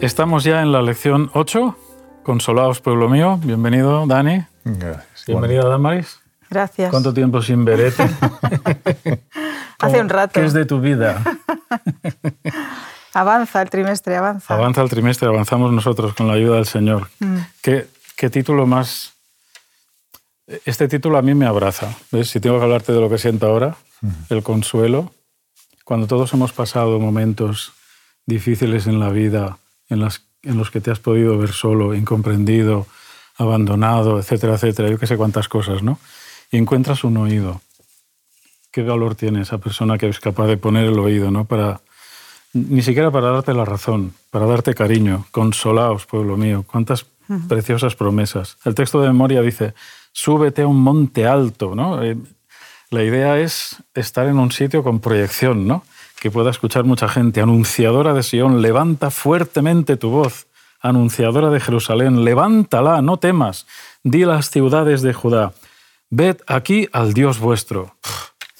Estamos ya en la lección 8. Consolaos, pueblo mío. Bienvenido, Dani. Gracias. Bienvenido, Damaris. Gracias. ¿Cuánto tiempo sin verete? Hace un rato. ¿Qué es de tu vida? Avanza el trimestre, avanza. Avanza el trimestre, avanzamos nosotros con la ayuda del Señor. Mm. ¿Qué, qué título más... Este título a mí me abraza. ¿Ves? Si tengo que hablarte de lo que siento ahora, el consuelo, cuando todos hemos pasado momentos difíciles en la vida, en, las, en los que te has podido ver solo, incomprendido, abandonado, etcétera, etcétera, yo que sé cuántas cosas, ¿no? Y encuentras un oído. ¿Qué valor tiene esa persona que es capaz de poner el oído, ¿no? Para, ni siquiera para darte la razón, para darte cariño. Consolaos, pueblo mío. Cuántas preciosas promesas. El texto de memoria dice, súbete a un monte alto, ¿no? Eh, la idea es estar en un sitio con proyección, ¿no? Que pueda escuchar mucha gente. Anunciadora de Sion, levanta fuertemente tu voz. Anunciadora de Jerusalén, levántala, no temas. Di a las ciudades de Judá, ved aquí al Dios vuestro.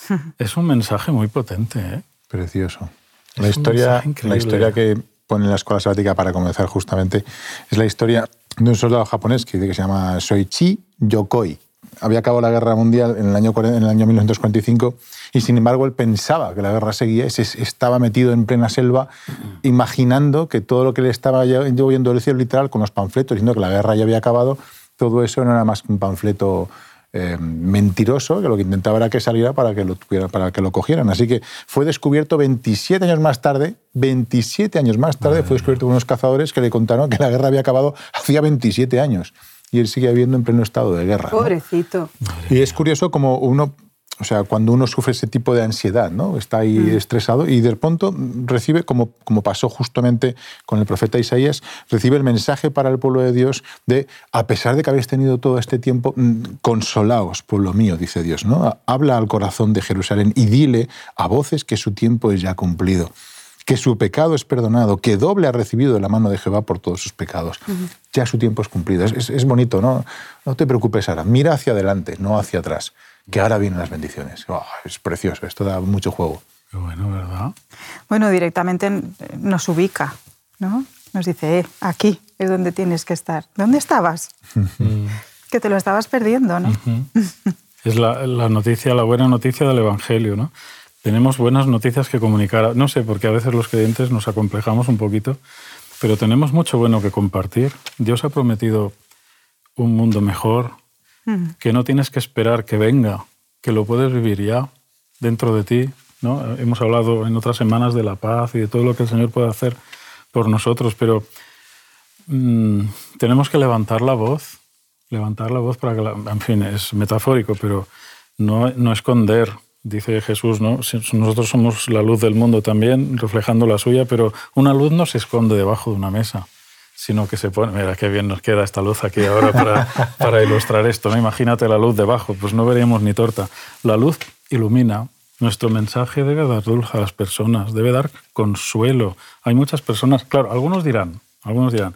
Es un mensaje muy potente, ¿eh? Precioso. La historia, la historia que pone en la escuela sabática para comenzar justamente es la historia de un soldado japonés que dice que se llama Soichi Yokoi. Había acabado la guerra mundial en el año, 40 en el año 1945 y sin embargo él pensaba que la guerra seguía, estaba metido en plena selva imaginando que todo lo que le estaba lloviendo del cielo literal con los panfletos diciendo que la guerra ya había acabado, todo eso no era más que un panfleto eh, mentiroso que lo que intentaba era que saliera para que lo tuviera, para que lo cogieran. Así que fue descubierto 27 años más tarde, 27 años más tarde fue descubierto por unos cazadores que le contaron que la guerra había acabado hacía 27 años y él sigue viviendo en pleno estado de guerra. ¿no? Pobrecito. Y es curioso como uno, o sea, cuando uno sufre ese tipo de ansiedad, ¿no? Está ahí estresado y de pronto recibe, como, como pasó justamente con el profeta Isaías, recibe el mensaje para el pueblo de Dios de, a pesar de que habéis tenido todo este tiempo, mm, consolaos, pueblo mío, dice Dios, ¿no? Habla al corazón de Jerusalén y dile a voces que su tiempo es ya cumplido que su pecado es perdonado, que doble ha recibido de la mano de Jehová por todos sus pecados. Ya su tiempo es cumplido. Es, es- es bonito, ¿no? No te preocupes ahora. Mira hacia adelante, no hacia atrás, que ahora vienen las bendiciones. Oh, es precioso, esto da mucho juego. Qué bueno, ¿verdad? Bueno, directamente nos ubica, ¿no? Nos dice, eh, aquí es donde tienes que estar. ¿Dónde estabas? que te lo estabas perdiendo, ¿no? Es la, la noticia, la buena noticia del Evangelio, ¿no? Tenemos buenas noticias que comunicar. No sé, porque a veces los creyentes nos acomplejamos un poquito, pero tenemos mucho bueno que compartir. Dios ha prometido un mundo mejor, que no tienes que esperar que venga, que lo puedes vivir ya dentro de ti. ¿no? Hemos hablado en otras semanas de la paz y de todo lo que el Señor puede hacer por nosotros, pero mm, tenemos que levantar la voz, levantar la voz para que, la- en fin, es metafórico, pero no, no esconder, dice Jesús, ¿no? Nosotros somos la luz del mundo también, reflejando la suya, pero una luz no se esconde debajo de una mesa, sino que se pone, mira qué bien nos queda esta luz aquí ahora para, para ilustrar esto, ¿no? Imagínate la luz debajo, pues no veríamos ni torta. La luz ilumina. Nuestro mensaje debe dar dulce a las personas, debe dar consuelo. Hay muchas personas, claro, algunos dirán, algunos dirán,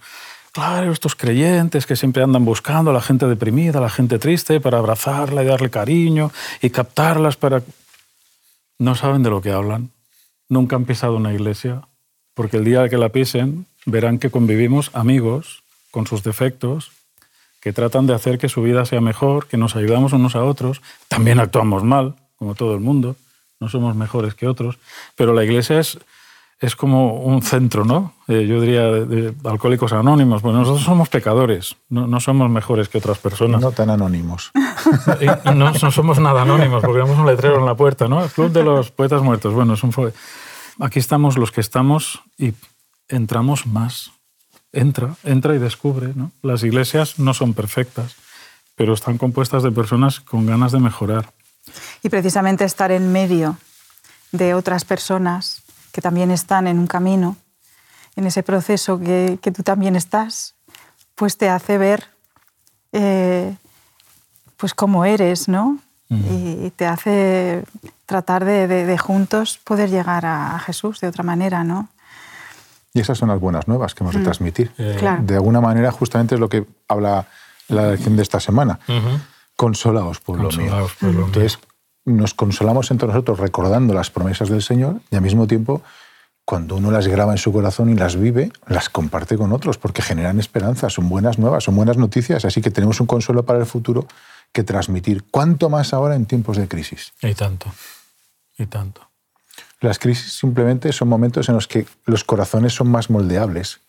claro, estos creyentes que siempre andan buscando a la gente deprimida, a la gente triste, para abrazarla y darle cariño y captarlas para... No saben de lo que hablan. Nunca han pisado una iglesia, porque el día que la pisen verán que convivimos amigos con sus defectos, que tratan de hacer que su vida sea mejor, que nos ayudamos unos a otros. También actuamos mal, como todo el mundo, no somos mejores que otros, pero la iglesia es, es como un centro, ¿no? Eh, yo diría de, de alcohólicos anónimos. Bueno, nosotros somos pecadores, no, no somos mejores que otras personas. No tan anónimos. Y y no, no somos nada anónimos, porque tenemos un letrero en la puerta, ¿no? El Club de los Poetas Muertos. Bueno, es un fue- Aquí estamos los que estamos y entramos más. Entra, entra y descubre, ¿no? Las iglesias no son perfectas, pero están compuestas de personas con ganas de mejorar. Y precisamente estar en medio de otras personas que también están en un camino, en ese proceso que, que tú también estás, pues te hace ver eh, pues cómo eres, ¿no? Y te hace tratar de, de- de juntos poder llegar a, a Jesús de otra manera, ¿no? Y esas son las buenas nuevas que hemos de transmitir. Eh, Claro. De alguna manera, justamente es lo que habla la lección de esta semana. Consolaos, pueblo Consolaos, mío. pueblo mío. Nos consolamos entre nosotros recordando las promesas del Señor y al mismo tiempo cuando uno las graba en su corazón y las vive, las comparte con otros, porque generan esperanza, son buenas nuevas, son buenas noticias, así que tenemos un consuelo para el futuro que transmitir, cuanto más ahora en tiempos de crisis. Y tanto, y tanto. Las crisis simplemente son momentos en los que los corazones son más moldeables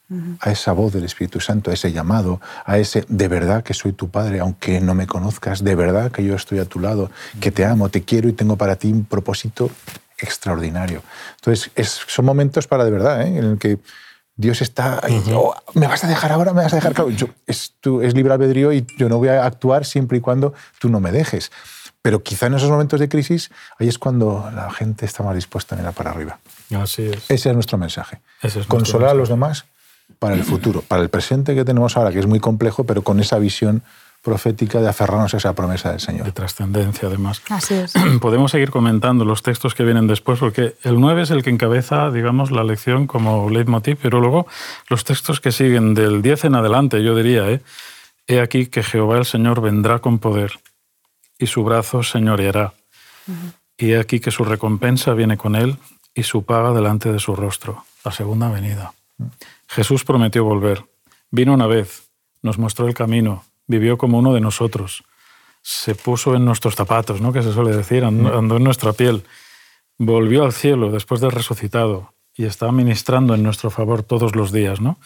a esa voz del Espíritu Santo, a ese llamado, a ese de verdad que soy tu Padre, aunque no me conozcas, de verdad que yo estoy a tu lado, que te amo, te quiero y tengo para ti un propósito extraordinario. Entonces, son momentos para de verdad, ¿eh? en el que Dios está ahí, oh, me vas a dejar ahora, me vas a dejar, claro, es, es libre albedrío y yo no voy a actuar siempre y cuando tú no me dejes. Pero quizá en esos momentos de crisis, ahí es cuando la gente está más dispuesta a mirar para arriba. Así es. Ese es nuestro mensaje. Consolar a los demás para el futuro, para el presente que tenemos ahora, que es muy complejo, pero con esa visión profética de aferrarnos a esa promesa del Señor. De trascendencia, además. Así es. Podemos seguir comentando los textos que vienen después, porque el 9 es el que encabeza, digamos, la lección como leitmotiv, pero luego los textos que siguen del 10 en adelante, yo diría, ¿eh? He aquí que Jehová el Señor vendrá con poder y su brazo señoreará. Y he aquí que su recompensa viene con él y su paga delante de su rostro, la segunda venida. Jesús prometió volver. Vino una vez, nos mostró el camino, vivió como uno de nosotros, se puso en nuestros zapatos, ¿no? que se suele decir, andó en nuestra piel, volvió al cielo después de resucitado y está ministrando en nuestro favor todos los días. ¿no?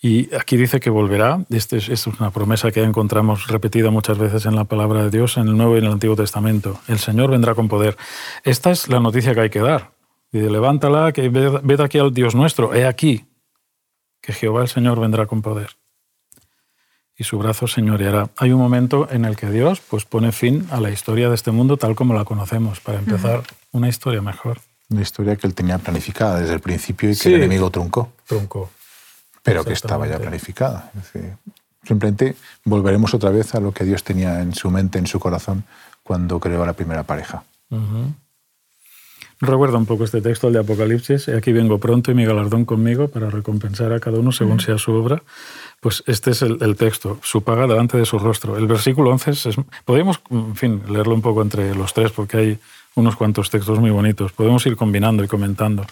Y aquí dice que volverá. Esta es, una promesa que encontramos repetida muchas veces en la palabra de Dios, en el Nuevo y en el Antiguo Testamento. El Señor vendrá con poder. Esta es la noticia que hay que dar. Dice, levántala, que ved, aquí al Dios nuestro. He aquí que Jehová el Señor vendrá con poder. Y su brazo señoreará. Hay un momento en el que Dios pues, pone fin a la historia de este mundo tal como la conocemos, para empezar una historia mejor. Una historia que él tenía planificada desde el principio y que el enemigo truncó. Truncó pero que estaba ya planificada. simplemente volveremos otra vez a lo que Dios tenía en su mente, en su corazón, cuando creó a la primera pareja. Recuerda un poco este texto, el de Apocalipsis. Aquí vengo pronto y mi galardón conmigo para recompensar a cada uno según sea su obra. Pues este es el, texto, su paga delante de su rostro. El versículo 11 es, podemos, en fin, leerlo un poco entre los tres porque hay unos cuantos textos muy bonitos. Podemos ir combinando y comentando.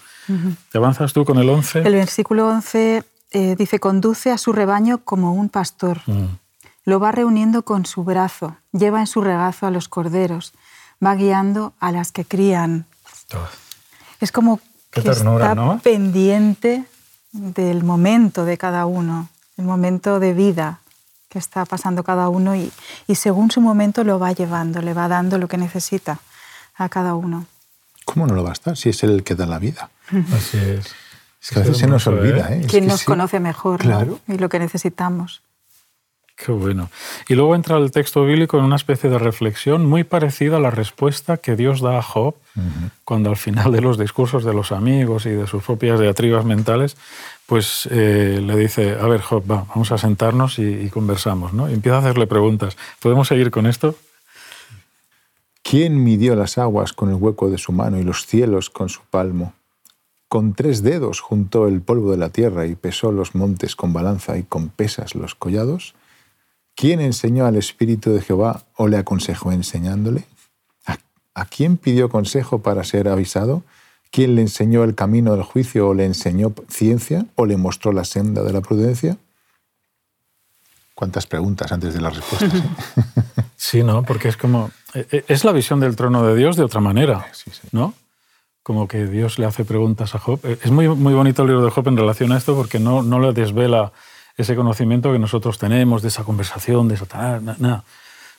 ¿Te avanzas tú con el 11? El versículo 11 eh, dice, conduce a su rebaño como un pastor. Mm. Lo va reuniendo con su brazo, lleva en su regazo a los corderos, va guiando a las que crían. Es como que está pendiente del momento de cada uno, el momento de vida que está pasando cada uno y, y según su momento lo va llevando, le va dando lo que necesita a cada uno. ¿Cómo no lo va a estar si es el que da la vida? Así es. Es que a veces se nos olvida. ¿eh? ¿Quién nos conoce mejor y lo que necesitamos? Qué bueno. Y luego entra el texto bíblico en una especie de reflexión muy parecida a la respuesta que Dios da a Job cuando al final de los discursos de los amigos y de sus propias diatribas mentales, pues eh, le dice, a ver Job, vamos a sentarnos y, conversamos. ¿no? Y empieza a hacerle preguntas. ¿Podemos seguir con esto? ¿Quién midió las aguas con el hueco de su mano y los cielos con su palmo? Con tres dedos juntó el polvo de la tierra y pesó los montes con balanza y con pesas los collados. ¿Quién enseñó al Espíritu de Jehová o le aconsejó enseñándole? ¿A, quién pidió consejo para ser avisado? ¿Quién le enseñó el camino del juicio o le enseñó ciencia o le mostró la senda de la prudencia? ¿Cuántas preguntas antes de las respuestas? ¿eh? Sí, ¿no? Porque es como... E, e, es la visión del trono de Dios de otra manera, ¿no? Como que Dios le hace preguntas a Job. Es muy, muy bonito el libro de Job en relación a esto porque no, no le desvela ese conocimiento que nosotros tenemos de esa conversación, de Satanás, nada.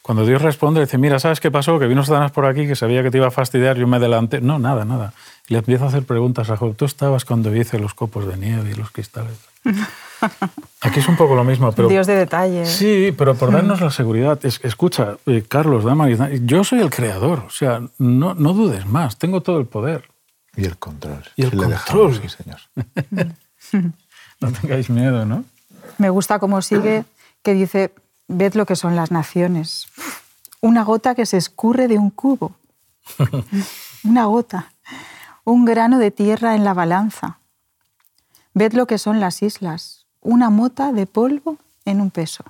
Cuando Dios responde, dice, mira, ¿sabes qué pasó? Que vino Satanás por aquí, que sabía que te iba a fastidiar, yo me adelanté. No, nada, nada. le empieza a hacer preguntas a Job. Tú estabas cuando hice los copos de nieve y los cristales. Aquí es un poco lo mismo, pero... Dios de detalle. Sí, pero por darnos la seguridad. escucha, eh, Carlos, Damaris, yo soy el creador. O sea, no, no dudes más. Tengo todo el poder. Y el control. Y el control. sí, señor. no tengáis miedo, ¿no? Me gusta cómo sigue, que dice, ved lo que son las naciones. Una gota que se escurre de un cubo. Una gota. Un grano de tierra en la balanza. Ved lo que son las islas. Una mota de polvo en un peso.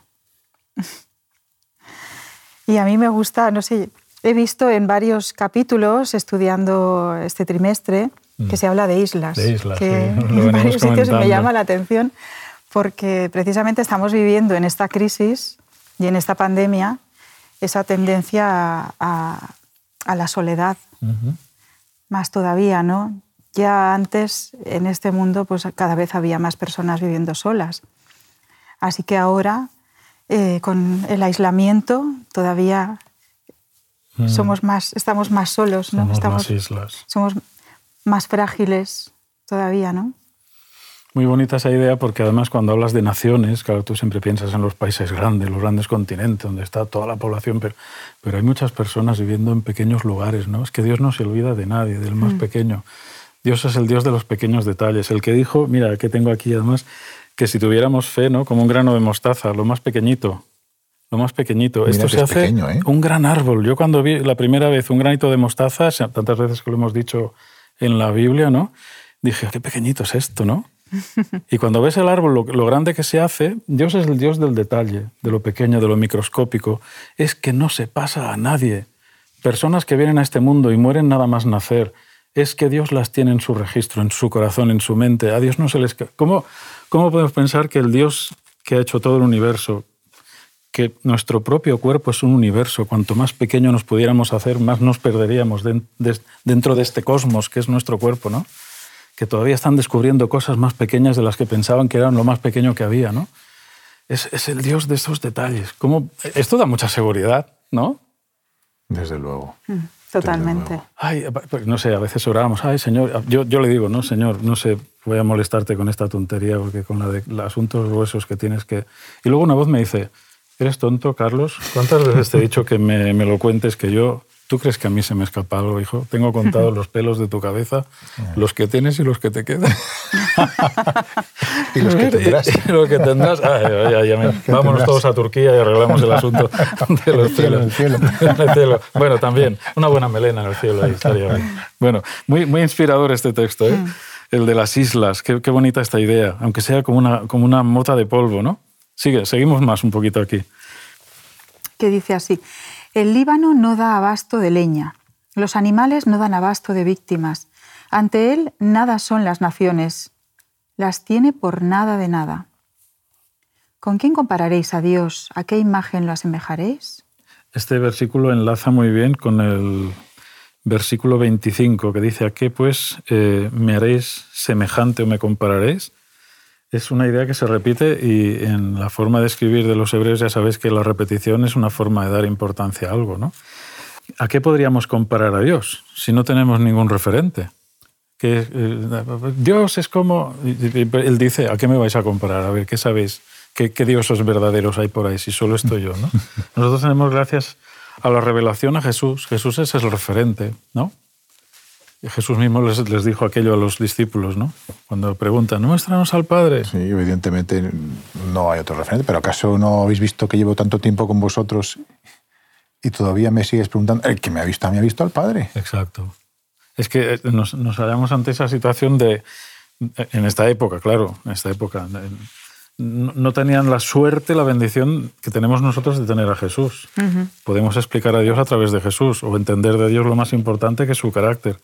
y a mí me gusta, no sé, He visto en varios capítulos, estudiando este trimestre, que se habla de islas. De islas, que sí, en varios sitios me llama la atención porque precisamente estamos viviendo en esta crisis y en esta pandemia esa tendencia a, a- a la soledad, más todavía, ¿no? Ya antes en este mundo pues cada vez había más personas viviendo solas. Así que ahora, eh, con el aislamiento, todavía Mm. somos más, estamos más solos, ¿no? Somos estamos, más islas. somos más frágiles todavía, ¿no? Muy bonita esa idea porque además cuando hablas de naciones, claro, tú siempre piensas en los países grandes, los grandes continentes, donde está toda la población, pero, pero hay muchas personas viviendo en pequeños lugares, ¿no? Es que Dios no se olvida de nadie, del más pequeño. Dios es el Dios de los pequeños detalles, el que dijo, mira, que tengo aquí además, que si tuviéramos fe, ¿no? Como un grano de mostaza, lo más pequeñito, lo más pequeñito. Mira Esto se es hace pequeño, ¿eh? un gran árbol. Yo cuando vi la primera vez un granito de mostaza, tantas veces que lo hemos dicho en la Biblia, ¿no? Dije, qué pequeñito es esto, ¿no? Y cuando ves el árbol, lo, lo grande que se hace, Dios es el Dios del detalle, de lo pequeño, de lo microscópico. Es que no se pasa a nadie. Personas que vienen a este mundo y mueren nada más nacer, es que Dios las tiene en su registro, en su corazón, en su mente. A Dios no se les... ¿Cómo, cómo podemos pensar que el Dios que ha hecho todo el universo, que nuestro propio cuerpo es un universo, cuanto más pequeño nos pudiéramos hacer, más nos perderíamos dentro de este cosmos que es nuestro cuerpo, ¿no? Que todavía están descubriendo cosas más pequeñas de las que pensaban que eran lo más pequeño que había, ¿no? Es, es el Dios de esos detalles. ¿Cómo? Esto da mucha seguridad, ¿no? Desde luego. Totalmente. luego. Ay, pues no sé, a veces orábamos, ay, Señor, yo, yo le digo, no, Señor, no sé, voy a molestarte con esta tontería, porque con la de los asuntos gruesos que tienes que... Y luego una voz me dice, ¿eres tonto, Carlos? ¿Cuántas veces te he dicho que me, me lo cuentes, que yo... ¿Tú crees que a mí se me escapa algo, hijo? Tengo contados los pelos de tu cabeza, los que tienes y los que te quedan. Y los que tendrás. Y los que tendrás. Ay, ay, ay, ya me- Vámonos tendrás. todos a Turquía y arreglamos el asunto de los El cielo, pelos. el cielo. En el cielo. Bueno, también, una buena melena en el cielo ahí estaría bien. Bueno, muy, muy inspirador este texto, ¿eh? El de las islas, qué, qué bonita esta idea, aunque sea como una, como una mota de polvo, ¿no? Sigue, seguimos más un poquito aquí. que dice así, el Líbano no da abasto de leña, los animales no dan abasto de víctimas, ante él nada son las naciones, las tiene por nada de nada. ¿Con quién compararéis a Dios? ¿A qué imagen lo asemejaréis? Este versículo enlaza muy bien con el versículo 25 que dice, ¿a qué pues eh, me haréis semejante o me compararéis? Es una idea que se repite y en la forma de escribir de los hebreos ya sabéis que la repetición es una forma de dar importancia a algo, ¿no? ¿A qué podríamos comparar a Dios si no tenemos ningún referente? Que eh, Dios es como... Él dice, ¿a qué me vais a comparar? A ver, ¿qué sabéis? ¿Qué, qué dioses verdaderos hay por ahí si solo estoy yo? ¿no? Nosotros tenemos, gracias a la revelación a Jesús, Jesús es el referente, ¿no? Jesús mismo les, les dijo aquello a los discípulos, ¿no? Cuando preguntan, muéstranos al Padre. Sí, evidentemente no hay otro referente, pero ¿acaso no habéis visto que llevo tanto tiempo con vosotros y todavía me sigues preguntando? El que me ha visto a mí ha visto al Padre. Exacto. Es que eh, nos, nos hallamos ante esa situación de, en esta época, claro, en esta época, no, no tenían la suerte, la bendición que tenemos nosotros de tener a Jesús. Podemos explicar a Dios a través de Jesús o entender de Dios lo más importante que es su carácter.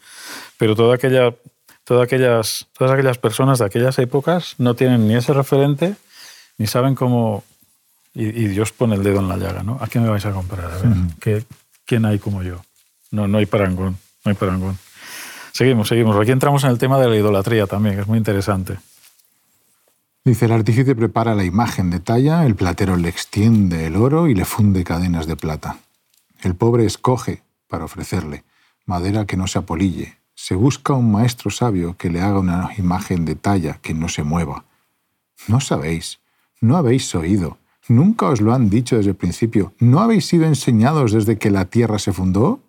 Pero toda aquella, toda aquellas, todas aquellas personas de aquellas épocas no tienen ni ese referente ni saben cómo... Y, y Dios pone el dedo en la llaga, ¿no? ¿A qué me vais a comparar? A ver, ¿qué- ¿quién hay como yo? No, no hay parangón, no hay parangón. Seguimos, seguimos. Aquí entramos en el tema de la idolatría también, que es muy interesante. Dice, el artífice prepara la imagen de talla, el platero le extiende el oro y le funde cadenas de plata. El pobre escoge para ofrecerle madera que no se apolille. Se busca un maestro sabio que le haga una imagen de talla que no se mueva. No sabéis, no habéis oído, nunca os lo han dicho desde el principio, no habéis sido enseñados desde que la tierra se fundó.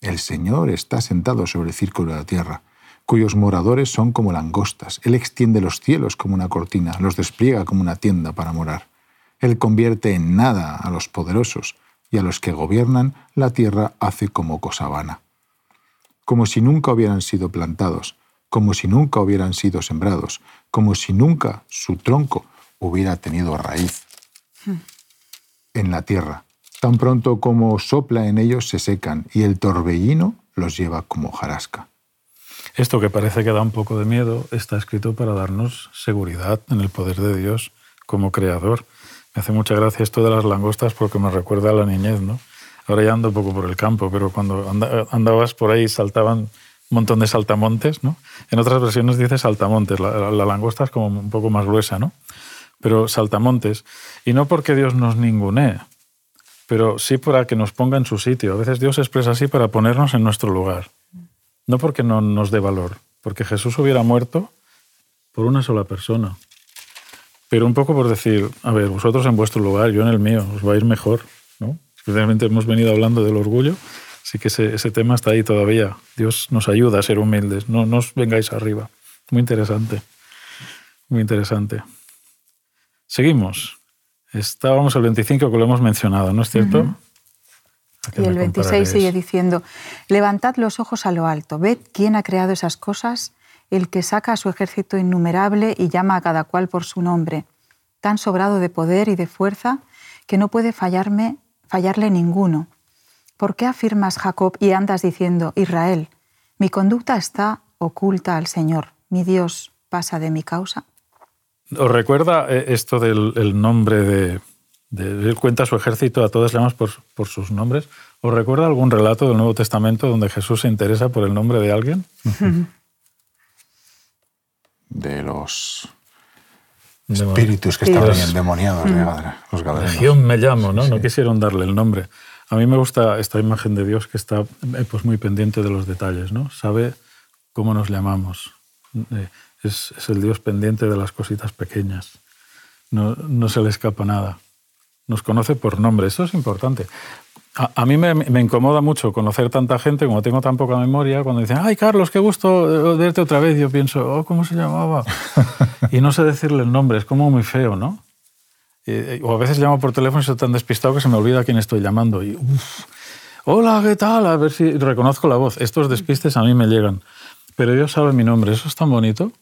El Señor está sentado sobre el círculo de la tierra, cuyos moradores son como langostas. Él extiende los cielos como una cortina, los despliega como una tienda para morar. Él convierte en nada a los poderosos y a los que gobiernan la tierra hace como cosa vana. Como si nunca hubieran sido plantados, como si nunca hubieran sido sembrados, como si nunca su tronco hubiera tenido raíz en la tierra. Tan pronto como sopla en ellos se secan y el torbellino los lleva como jarasca. Esto que parece que da un poco de miedo está escrito para darnos seguridad en el poder de Dios como creador. Me hace mucha gracia esto de las langostas porque me recuerda a la niñez, ¿no? Ahora ya ando un poco por el campo, pero cuando andabas por ahí saltaban un montón de saltamontes, ¿no? En otras versiones dice saltamontes, la, la, langosta es como un poco más gruesa, ¿no? Pero saltamontes. Y no porque Dios nos ningunee, pero sí para que nos ponga en su sitio. A veces Dios expresa así para ponernos en nuestro lugar. No porque no nos dé valor, porque Jesús hubiera muerto por una sola persona. Pero un poco por decir, a ver, vosotros en vuestro lugar, yo en el mío, os va a ir mejor, ¿no? Especialmente hemos venido hablando del orgullo, así que ese, ese tema está ahí todavía. Dios nos ayuda a ser humildes, no, no os vengáis arriba. Muy interesante, muy interesante. Seguimos. Estábamos el 25 que lo hemos mencionado, ¿no es cierto? Y el 26 sigue diciendo, levantad los ojos a lo alto, ved quién ha creado esas cosas, el que saca a su ejército innumerable y llama a cada cual por su nombre, tan sobrado de poder y de fuerza que no puede fallarme fallarle ninguno. ¿Por qué afirmas, Jacob, y andas diciendo, Israel, mi conducta está oculta al Señor, mi Dios pasa de mi causa? ¿Os recuerda eh, esto del nombre de, Él cuenta su ejército a todos llamas por, por, sus nombres? ¿Os recuerda algún relato del Nuevo Testamento donde Jesús se interesa por el nombre de alguien? de los espíritus que estaban endemoniados de los gadarenos. me llamo, ¿no? No quisieron darle el nombre. A mí me gusta esta imagen de Dios que está eh, pues, muy pendiente de los detalles, ¿no? Sabe cómo nos llamamos. Eh, es, es el Dios pendiente de las cositas pequeñas. No, no, se le escapa nada. Nos conoce por nombre, eso es importante. A, mí me, me, incomoda mucho conocer tanta gente, como tengo tan poca memoria, cuando dicen, ay Carlos, qué gusto verte otra vez. Yo pienso, oh, ¿cómo se llamaba? y no sé decirle el nombre, es como muy feo, ¿no? o a veces llamo por teléfono y estoy tan despistado que se me olvida a quién estoy llamando. Y, hola, ¿qué tal? A ver si reconozco la voz. Estos despistes a mí me llegan. Pero Dios sabe mi nombre, eso es tan bonito.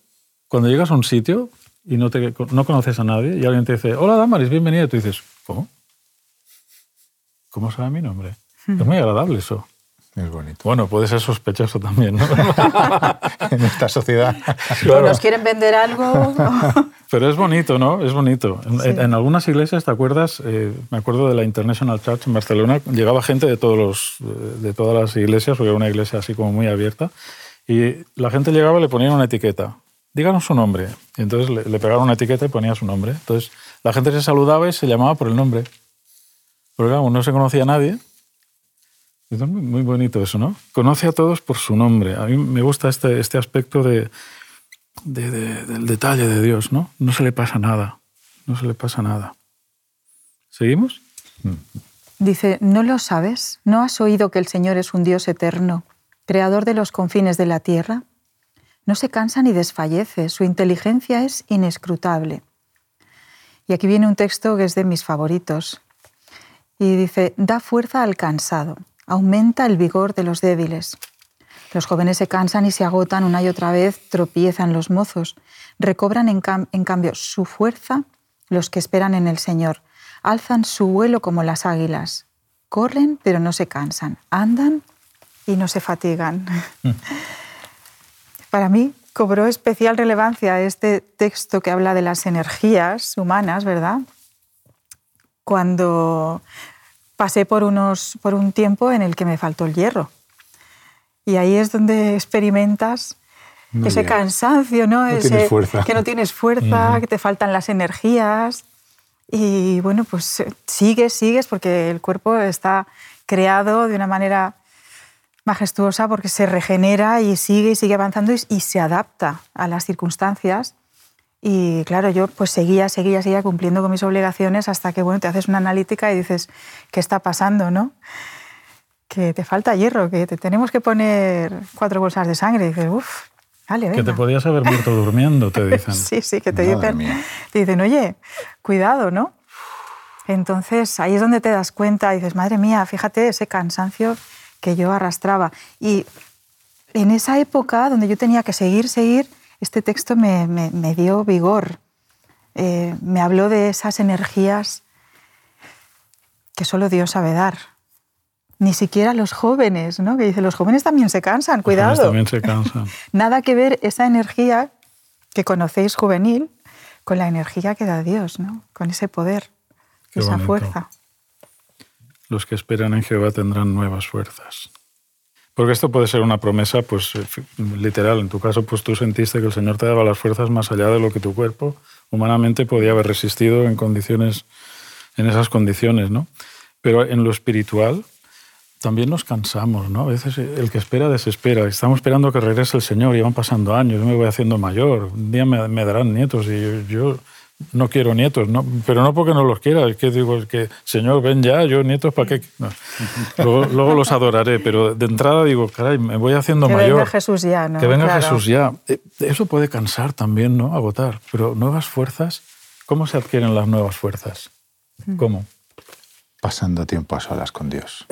Cuando llegas a un sitio y no, te, no conoces a nadie y alguien te dice, hola Damaris, bienvenida, y tú dices, ¿cómo? ¿Cómo sabe mi nombre? Es muy agradable eso. Es bonito. Bueno, puede ser sospechoso también, ¿no? en esta sociedad. ¿Nos quieren vender algo? Pero es bonito, ¿no? Es bonito. En, algunas iglesias, ¿te acuerdas? Eh, me acuerdo de la International Church en Barcelona, llegaba gente de, todos los, de todas las iglesias, porque era una iglesia así como muy abierta, y la gente llegaba y le ponían una etiqueta. Díganos su nombre. Y entonces le, le pegaron una etiqueta y ponía su nombre. Entonces la gente se saludaba y se llamaba por el nombre. Porque claro, no se conocía a nadie. Es muy bonito eso, ¿no? Conoce a todos por su nombre. A mí me gusta este, este aspecto de, del detalle de Dios, ¿no? No se le pasa nada. No se le pasa nada. ¿Seguimos? Dice, ¿no lo sabes? ¿No has oído que el Señor es un Dios eterno, creador de los confines de la tierra? No se cansa ni desfallece, su inteligencia es inescrutable. Y aquí viene un texto que es de mis favoritos, y dice, da fuerza al cansado, aumenta el vigor de los débiles. Los jóvenes se cansan y se agotan una y otra vez, tropiezan los mozos, recobran en, cambio su fuerza los que esperan en el Señor, alzan su vuelo como las águilas, corren pero no se cansan, andan y no se fatigan. Mm. Para mí cobró especial relevancia este texto que habla de las energías humanas, ¿verdad? Cuando pasé por, unos, por un tiempo en el que me faltó el hierro. Y ahí es donde experimentas ese cansancio, ¿no? ese, que no tienes fuerza, que te faltan las energías. Y bueno, pues eh, sigues, sigues, porque el cuerpo está creado de una manera majestuosa porque se regenera y sigue y sigue avanzando y se adapta a las circunstancias y claro, yo pues seguía, seguía, seguía cumpliendo con mis obligaciones hasta que, bueno, te haces una analítica y dices, ¿qué está pasando, no? Que te falta hierro, que te tenemos que poner cuatro bolsas de sangre. Y dices, uff, vale, venga. Que te podías haber muerto durmiendo, te dicen. sí, sí, que te dicen, te dicen, oye, cuidado, ¿no? Entonces ahí es donde te das cuenta y dices, madre mía, fíjate ese cansancio que yo arrastraba. Y en esa época donde yo tenía que seguir, seguir, este texto me, dio vigor, eh, me habló de esas energías que solo Dios sabe dar. Ni siquiera los jóvenes, ¿no? Que dice, los jóvenes también se cansan, cuidado. Los también se cansan. Nada que ver esa energía que conocéis juvenil con la energía que da Dios, ¿no? Con ese poder, Qué esa bonito. fuerza. Los que esperan en Jehová tendrán nuevas fuerzas. Porque esto puede ser una promesa, pues literal. En tu caso, pues tú sentiste que el Señor te daba las fuerzas más allá de lo que tu cuerpo humanamente podía haber resistido en condiciones, en esas condiciones, ¿no? Pero en lo espiritual también nos cansamos, ¿no? A veces el que espera desespera. Estamos esperando que regrese el Señor y van pasando años. Yo me voy haciendo mayor. Un día me, me darán nietos y yo, yo no quiero nietos, ¿no? pero no porque no los quiera. Es que digo, es que Señor, ven ya, yo nietos, ¿para qué? No. Luego, luego los adoraré, pero de entrada digo, caray, me voy haciendo Que mayor. venga Jesús ya, ¿no? Que venga Claro. Jesús ya. Eh, Eso puede cansar también, ¿no? Agotar. Pero nuevas fuerzas, ¿cómo se adquieren las nuevas fuerzas? Mm. ¿Cómo? Pasando tiempo a solas con Dios.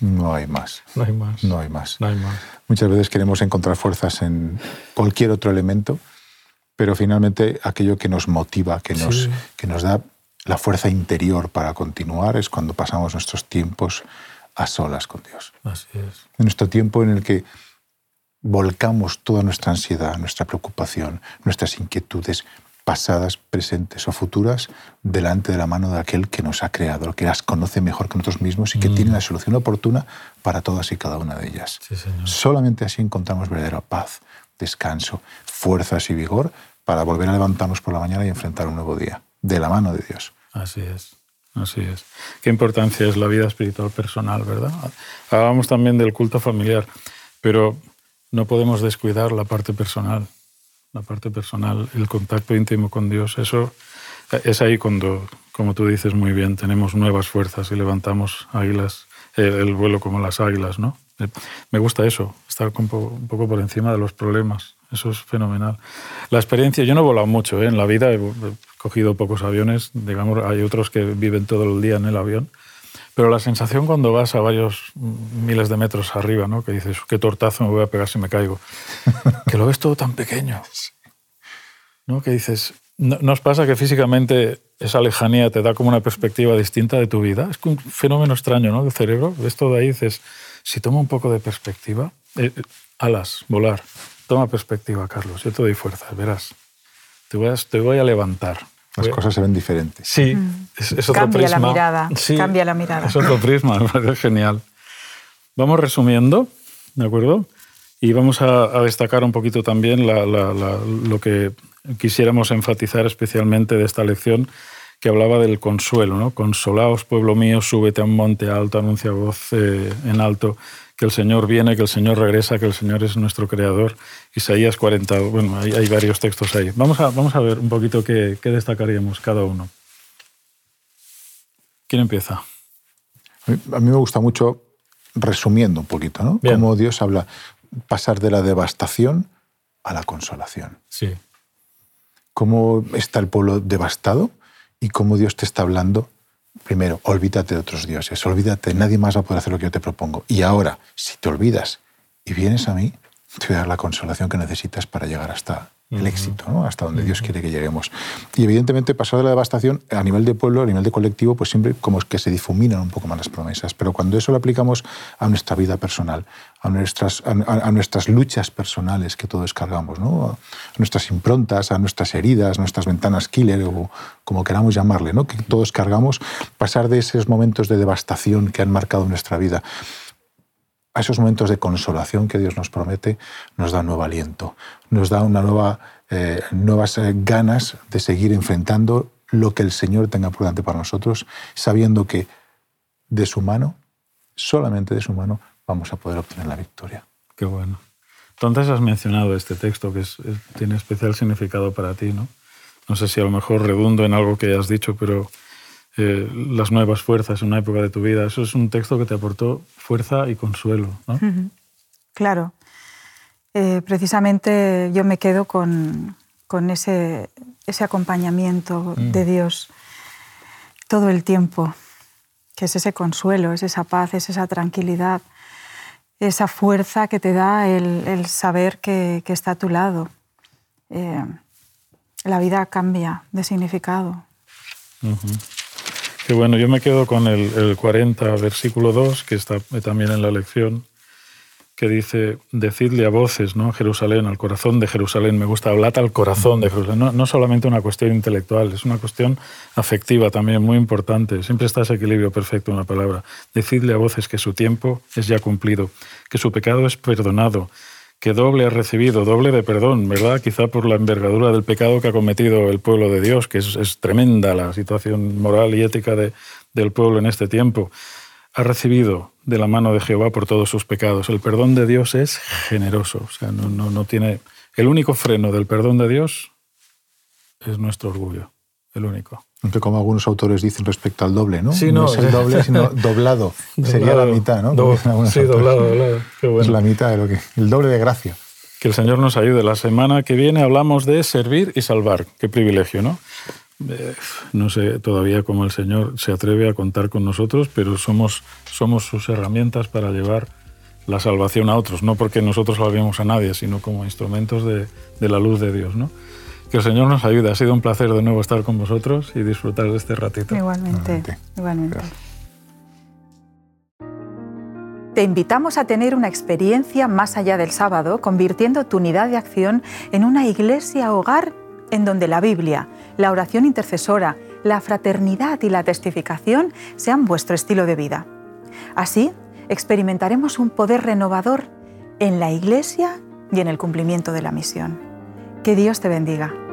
No hay más. No hay más. No hay más. No hay más. Muchas veces queremos encontrar fuerzas en cualquier otro elemento, pero finalmente aquello que nos motiva, que nos, Sí. que nos da la fuerza interior para continuar es cuando pasamos nuestros tiempos a solas con Dios. Así es. En nuestro tiempo en el que volcamos toda nuestra ansiedad, nuestra preocupación, nuestras inquietudes pasadas, presentes o futuras delante de la mano de aquel que nos ha creado, que las conoce mejor que nosotros mismos y que tiene la solución oportuna para todas y cada una de ellas. Sí, Señor. Solamente así encontramos verdadera paz, descanso, fuerzas y vigor para volver a levantarnos por la mañana y enfrentar un nuevo día, de la mano de Dios. Así es, así es. Qué importancia es la vida espiritual personal, ¿verdad? Hablábamos también del culto familiar, pero no podemos descuidar la parte personal, la parte personal, el contacto íntimo con Dios. Eso es ahí cuando, como tú dices muy bien, tenemos nuevas fuerzas y levantamos águilas, el vuelo como las águilas, ¿no? Eh, Me gusta eso, estar un poco, un poco por encima de los problemas. Eso es fenomenal. La experiencia, yo no he volado mucho ¿eh? en la vida, he cogido pocos aviones, digamos, hay otros que viven todo el día en el avión, pero la sensación cuando vas a varios miles de metros arriba, ¿no? que dices, qué tortazo me voy a pegar si me caigo, que lo ves todo tan pequeño, ¿no? que dices, ¿no, ¿no os pasa que físicamente esa lejanía te da como una perspectiva distinta de tu vida? Es un fenómeno extraño ¿no? del cerebro, ves todo ahí y dices, si tomo un poco de perspectiva, eh, eh, alas, volar, toma perspectiva, Carlos, yo te doy fuerzas, verás, te voy a, te voy a levantar. Las Voy cosas se ven diferentes. Sí, es, es otro Cambia la prisma. mirada, Sí, cambia la mirada. Es otro prisma, me parece genial. Vamos resumiendo, ¿de acuerdo? Y vamos a, a destacar un poquito también la- la- la- lo que quisiéramos enfatizar especialmente de esta lección, que hablaba del consuelo, ¿no? Consolaos, pueblo mío, súbete a un monte alto, anuncia voz eh, en alto que el Señor viene, que el Señor regresa, que el Señor es nuestro creador. Isaías 40, bueno, hay, hay varios textos ahí. Vamos a, vamos a ver un poquito qué, qué destacaríamos cada uno. ¿Quién empieza? A mí, a mí me gusta mucho, resumiendo un poquito, ¿no? Bien. Cómo Dios habla, pasar de la devastación a la consolación. Sí. Cómo está el pueblo devastado y cómo Dios te está hablando. Primero, olvídate de otros dioses, olvídate, nadie más va a poder hacer lo que yo te propongo. Y ahora, si te olvidas y vienes a mí, te voy a dar la consolación que necesitas para llegar hasta el éxito, ¿no? hasta donde Dios quiere que lleguemos. Y evidentemente, pasar de la devastación a nivel de pueblo, a nivel de colectivo, pues siempre como es que se difuminan un poco más las promesas. Pero cuando eso lo aplicamos a nuestra vida personal, a nuestras, a nuestras luchas personales que todos cargamos, ¿no? a nuestras improntas, a nuestras heridas, nuestras ventanas killer o como queramos llamarle, ¿no? que todos cargamos, pasar de esos momentos de devastación que han marcado nuestra vida a esos momentos de consolación que Dios nos promete, nos da un nuevo aliento, nos da una nueva, eh, nuevas eh, ganas de seguir enfrentando lo que el Señor tenga por delante para nosotros, sabiendo que de su mano, solamente de su mano, vamos a poder obtener la victoria. Qué bueno. Entonces has mencionado este texto que es- es- tiene especial significado para ti, ¿no? No sé si a lo mejor redundo en algo que has dicho, pero eh, las nuevas fuerzas en una época de tu vida, eso es un texto que te aportó fuerza y consuelo, ¿no? Claro. Eh, precisamente yo me quedo con, con ese, ese acompañamiento Mm. de Dios todo el tiempo, que es ese consuelo, es esa paz, es esa tranquilidad, esa fuerza que te da el, el saber que, que está a tu lado. Eh, la vida cambia de significado. Ujú. Que bueno, yo me quedo con el, el 40, versículo 2, que está también en la lección, que dice, decidle a voces, ¿no? Jerusalén, al corazón de Jerusalén. Me gusta hablar al corazón de Jerusalén. No, no, solamente una cuestión intelectual, es una cuestión afectiva también, muy importante. Siempre está ese equilibrio perfecto en la palabra. Decidle a voces que su tiempo es ya cumplido, que su pecado es perdonado, que doble ha recibido, doble de perdón, ¿verdad? Quizá por la envergadura del pecado que ha cometido el pueblo de Dios, que es, tremenda la situación moral y ética de, del pueblo en este tiempo. Ha recibido de la mano de Jehová por todos sus pecados. El perdón de Dios es generoso, o sea, no, no, no tiene... El único freno del perdón de Dios es nuestro orgullo, el único. Aunque como algunos autores dicen respecto al doble, ¿no? Sí, no, es el doble, sino doblado. Sería la mitad, ¿no? Sí, autores. doblado, doblado. Qué bueno. Es la mitad de lo que... El doble de gracia. Que el Señor nos ayude. La semana que viene hablamos de servir y salvar. Qué privilegio, ¿no? Eh, no sé todavía cómo el Señor se atreve a contar con nosotros, pero somos, somos sus herramientas para llevar la salvación a otros, no porque nosotros salvemos a nadie, sino como instrumentos de, de la luz de Dios, ¿no? Que el Señor nos ayude. Ha sido un placer de nuevo estar con vosotros y disfrutar de este ratito. Igualmente. igualmente. Te invitamos a tener una experiencia más allá del sábado, convirtiendo tu unidad de acción en una iglesia hogar en donde la Biblia, la oración intercesora, la fraternidad y la testificación sean vuestro estilo de vida. Así, experimentaremos un poder renovador en la iglesia y en el cumplimiento de la misión. Que Dios te bendiga.